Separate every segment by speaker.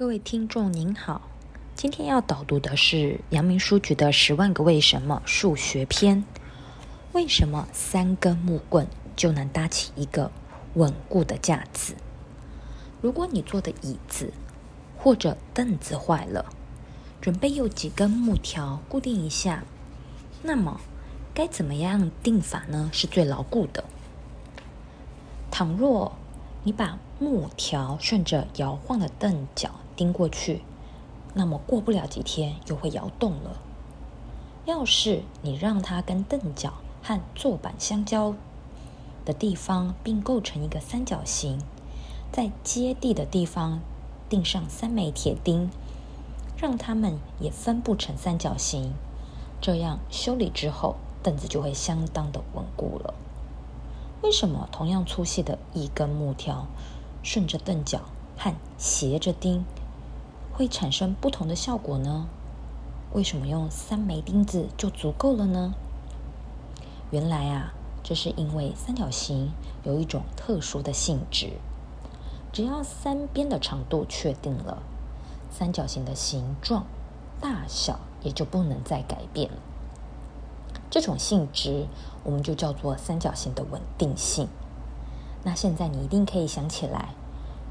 Speaker 1: 各位听众您好，今天要导读的是阳明书局的《十万个为什么》数学篇。为什么三根木棍就能搭起一个稳固的架子？如果你坐的椅子或者凳子坏了，准备用几根木条固定一下，那么该怎么样定法呢？是最牢固的。倘若你把木条顺着摇晃的凳脚钉过去，那么过不了几天又会摇动了。要是你让它跟凳脚和坐板相交的地方并构成一个三角形，在接地的地方钉上三枚铁钉，让它们也分布成三角形，这样修理之后凳子就会相当的稳固了。为什么同样粗细的一根木条？顺着凳脚和斜着钉会产生不同的效果呢？为什么用三枚钉子就足够了呢？原来啊，这是因为三角形有一种特殊的性质，只要三边的长度确定了，三角形的形状、大小也就不能再改变了。这种性质我们就叫做三角形的稳定性。那现在你一定可以想起来，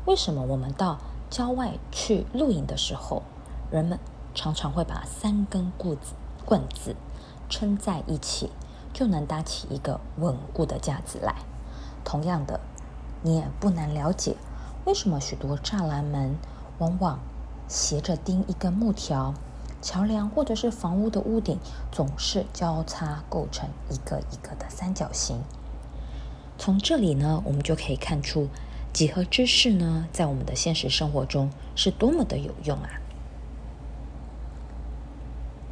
Speaker 1: 为什么我们到郊外去露营的时候，人们常常会把三根棍子棍子撑在一起，就能搭起一个稳固的架子来。同样的，你也不难了解，为什么许多栅栏门往往斜着钉一根木条，桥梁或者是房屋的屋顶总是交叉构成一个一个的三角形。从这里呢，我们就可以看出几何知识呢，在我们的现实生活中是多么的有用啊！